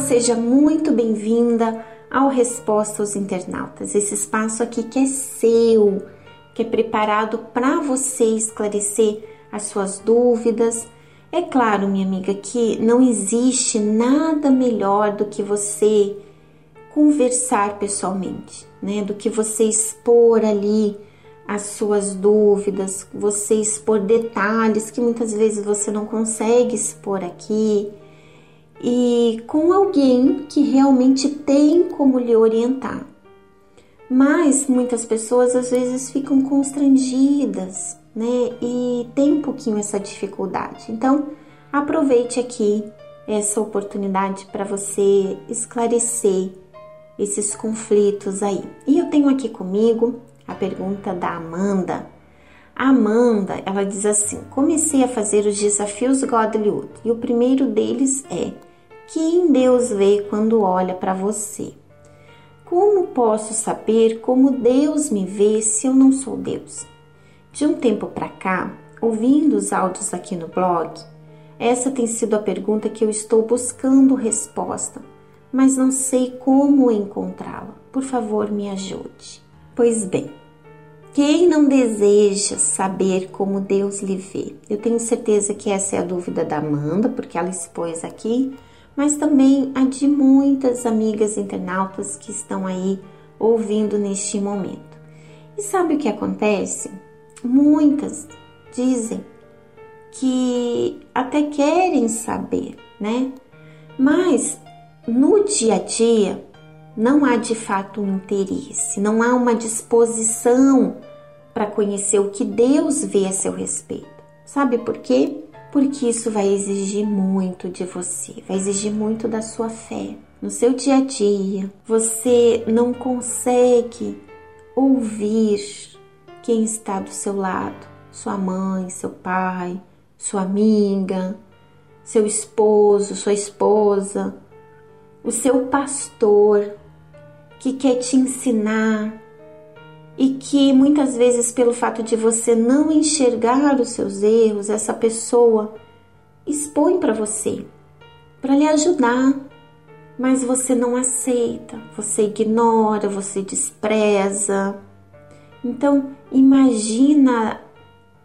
seja muito bem-vinda ao Resposta aos Internautas. Esse espaço aqui que é seu, que é preparado para você esclarecer as suas dúvidas. É claro, minha amiga, que não existe nada melhor do que você conversar pessoalmente, né? Do que você expor ali as suas dúvidas, você expor detalhes que muitas vezes você não consegue expor aqui e com alguém que realmente tem como lhe orientar. Mas muitas pessoas às vezes ficam constrangidas, né? E tem um pouquinho essa dificuldade. Então, aproveite aqui essa oportunidade para você esclarecer esses conflitos aí. E eu tenho aqui comigo a pergunta da Amanda. A Amanda, ela diz assim: "Comecei a fazer os desafios Godlywood e o primeiro deles é: quem Deus vê quando olha para você? Como posso saber como Deus me vê se eu não sou Deus? De um tempo para cá, ouvindo os áudios aqui no blog, essa tem sido a pergunta que eu estou buscando resposta, mas não sei como encontrá-la. Por favor, me ajude. Pois bem, quem não deseja saber como Deus lhe vê? Eu tenho certeza que essa é a dúvida da Amanda, porque ela expôs aqui mas também a de muitas amigas internautas que estão aí ouvindo neste momento. E sabe o que acontece? Muitas dizem que até querem saber, né? Mas no dia a dia não há de fato um interesse, não há uma disposição para conhecer o que Deus vê a seu respeito. Sabe por quê? Porque isso vai exigir muito de você, vai exigir muito da sua fé. No seu dia a dia, você não consegue ouvir quem está do seu lado, sua mãe, seu pai, sua amiga, seu esposo, sua esposa, o seu pastor que quer te ensinar, e que muitas vezes, pelo fato de você não enxergar os seus erros, essa pessoa expõe para você, para lhe ajudar, mas você não aceita, você ignora, você despreza. Então, imagina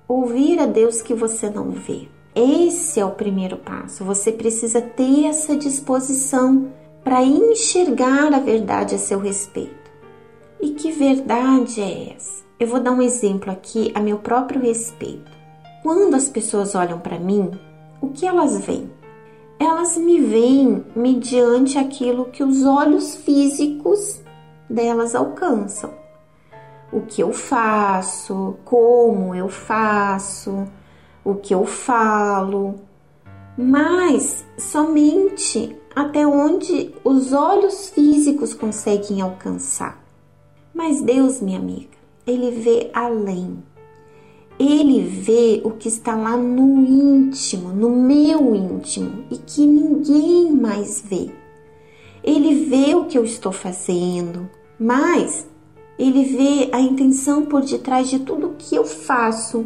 ouvir a Deus que você não vê. Esse é o primeiro passo. Você precisa ter essa disposição para enxergar a verdade a seu respeito. E que verdade é essa? Eu vou dar um exemplo aqui a meu próprio respeito. Quando as pessoas olham para mim, o que elas veem? Elas me veem mediante aquilo que os olhos físicos delas alcançam. O que eu faço, como eu faço, o que eu falo, mas somente até onde os olhos físicos conseguem alcançar. Mas Deus, minha amiga, ele vê além. Ele vê o que está lá no íntimo, no meu íntimo e que ninguém mais vê. Ele vê o que eu estou fazendo, mas ele vê a intenção por detrás de tudo que eu faço,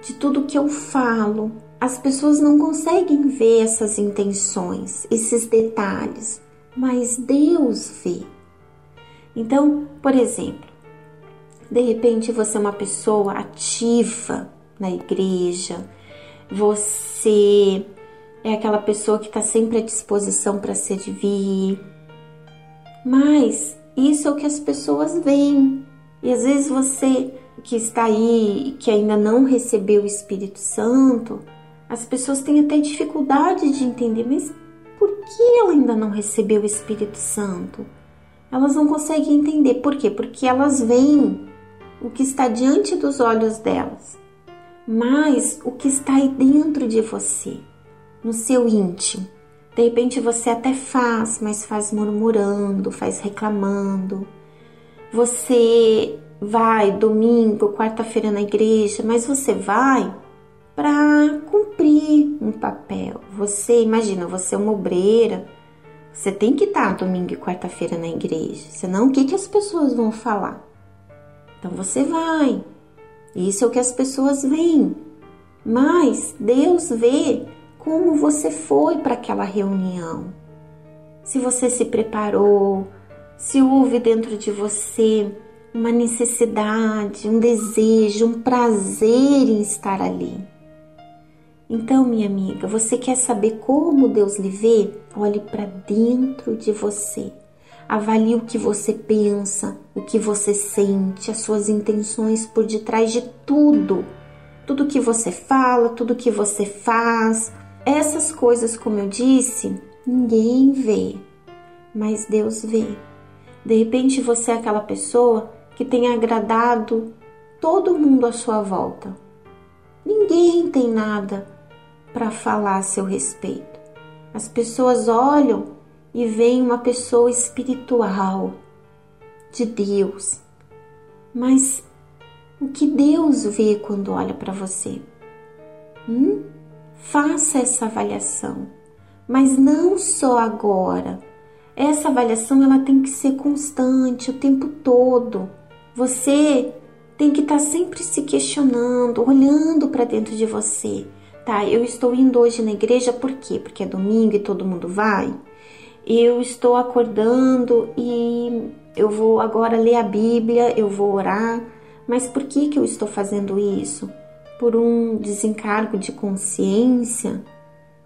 de tudo que eu falo. As pessoas não conseguem ver essas intenções, esses detalhes, mas Deus vê. Então, por exemplo, de repente você é uma pessoa ativa na igreja, você é aquela pessoa que está sempre à disposição para servir, mas isso é o que as pessoas veem. E às vezes você que está aí, que ainda não recebeu o Espírito Santo, as pessoas têm até dificuldade de entender, mas por que ela ainda não recebeu o Espírito Santo? Elas não conseguem entender. Por quê? Porque elas veem o que está diante dos olhos delas, mas o que está aí dentro de você, no seu íntimo. De repente você até faz, mas faz murmurando, faz reclamando. Você vai domingo, quarta-feira na igreja, mas você vai para cumprir um papel. Você imagina, você é uma obreira, você tem que estar domingo e quarta-feira na igreja, senão o que, que as pessoas vão falar? Então você vai. Isso é o que as pessoas veem. Mas Deus vê como você foi para aquela reunião. se você se preparou, se houve dentro de você uma necessidade, um desejo, um prazer em estar ali. Então, minha amiga, você quer saber como Deus lhe vê? Olhe para dentro de você. Avalie o que você pensa, o que você sente, as suas intenções por detrás de tudo. Tudo que você fala, tudo que você faz. Essas coisas, como eu disse, ninguém vê, mas Deus vê. De repente você é aquela pessoa que tem agradado todo mundo à sua volta. Ninguém tem nada para falar a seu respeito. As pessoas olham e veem uma pessoa espiritual, de Deus. Mas o que Deus vê quando olha para você? Hum? Faça essa avaliação, mas não só agora. Essa avaliação ela tem que ser constante o tempo todo. Você tem que estar tá sempre se questionando, olhando para dentro de você tá, eu estou indo hoje na igreja por quê? Porque é domingo e todo mundo vai. Eu estou acordando e eu vou agora ler a Bíblia, eu vou orar. Mas por que que eu estou fazendo isso? Por um desencargo de consciência?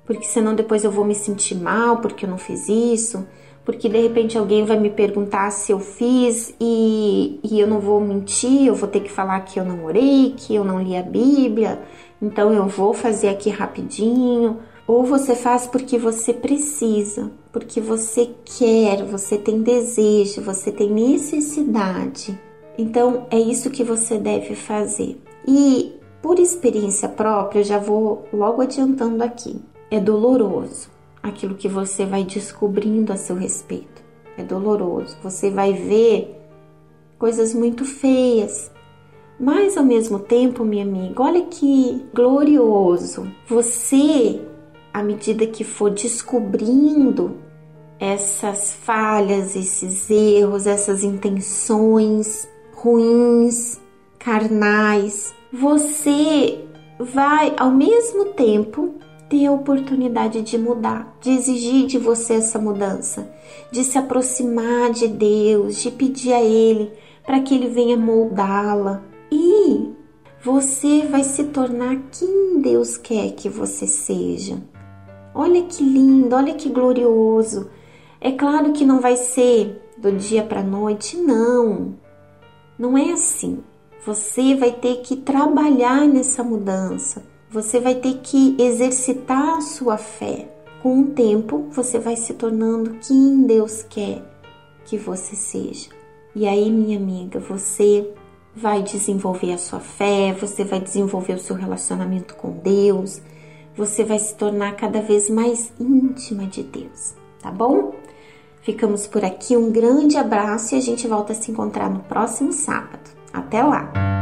Porque senão depois eu vou me sentir mal porque eu não fiz isso? Porque de repente alguém vai me perguntar se eu fiz e, e eu não vou mentir, eu vou ter que falar que eu não orei, que eu não li a Bíblia, então eu vou fazer aqui rapidinho. Ou você faz porque você precisa, porque você quer, você tem desejo, você tem necessidade. Então é isso que você deve fazer. E por experiência própria, já vou logo adiantando aqui. É doloroso aquilo que você vai descobrindo a seu respeito. É doloroso. Você vai ver coisas muito feias, mas ao mesmo tempo, minha amiga, olha que glorioso. Você, à medida que for descobrindo essas falhas, esses erros, essas intenções ruins, carnais, você vai ao mesmo tempo ter a oportunidade de mudar, de exigir de você essa mudança, de se aproximar de Deus, de pedir a Ele para que Ele venha moldá-la, e você vai se tornar quem Deus quer que você seja. Olha que lindo, olha que glorioso. É claro que não vai ser do dia para a noite, não. Não é assim. Você vai ter que trabalhar nessa mudança. Você vai ter que exercitar a sua fé. Com o tempo, você vai se tornando quem Deus quer que você seja. E aí, minha amiga, você vai desenvolver a sua fé, você vai desenvolver o seu relacionamento com Deus, você vai se tornar cada vez mais íntima de Deus, tá bom? Ficamos por aqui, um grande abraço e a gente volta a se encontrar no próximo sábado. Até lá!